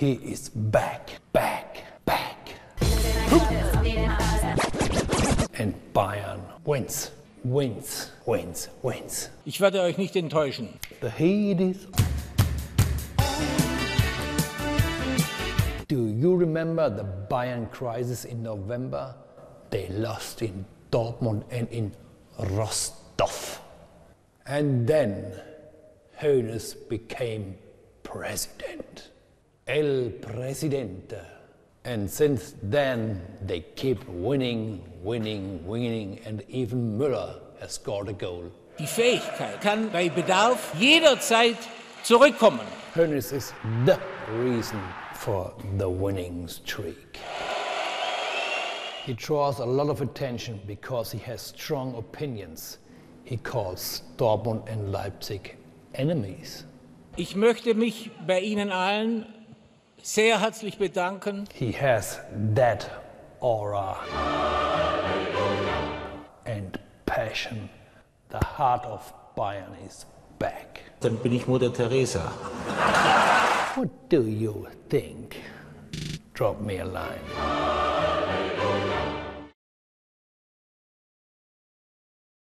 He is back, back, back. And Bayern wins, wins, wins, wins. Ich werde euch nicht enttäuschen. The heat is Do you remember the Bayern crisis in November? They lost in Dortmund and in Rostov. And then Hoeneß became president. El Presidente. And since then, they keep winning, winning, winning, and even Müller has scored a goal. Die Fähigkeit kann bei Bedarf jederzeit zurückkommen. Hoeneß is the reason for the winning streak. He draws a lot of attention because he has strong opinions. He calls Dortmund and Leipzig enemies. Ich möchte mich bei Ihnen allen sehr herzlich bedanken. He has that aura and passion. The heart of Bayern is back. Dann bin ich Mutter Teresa. What do you think? Drop me a line.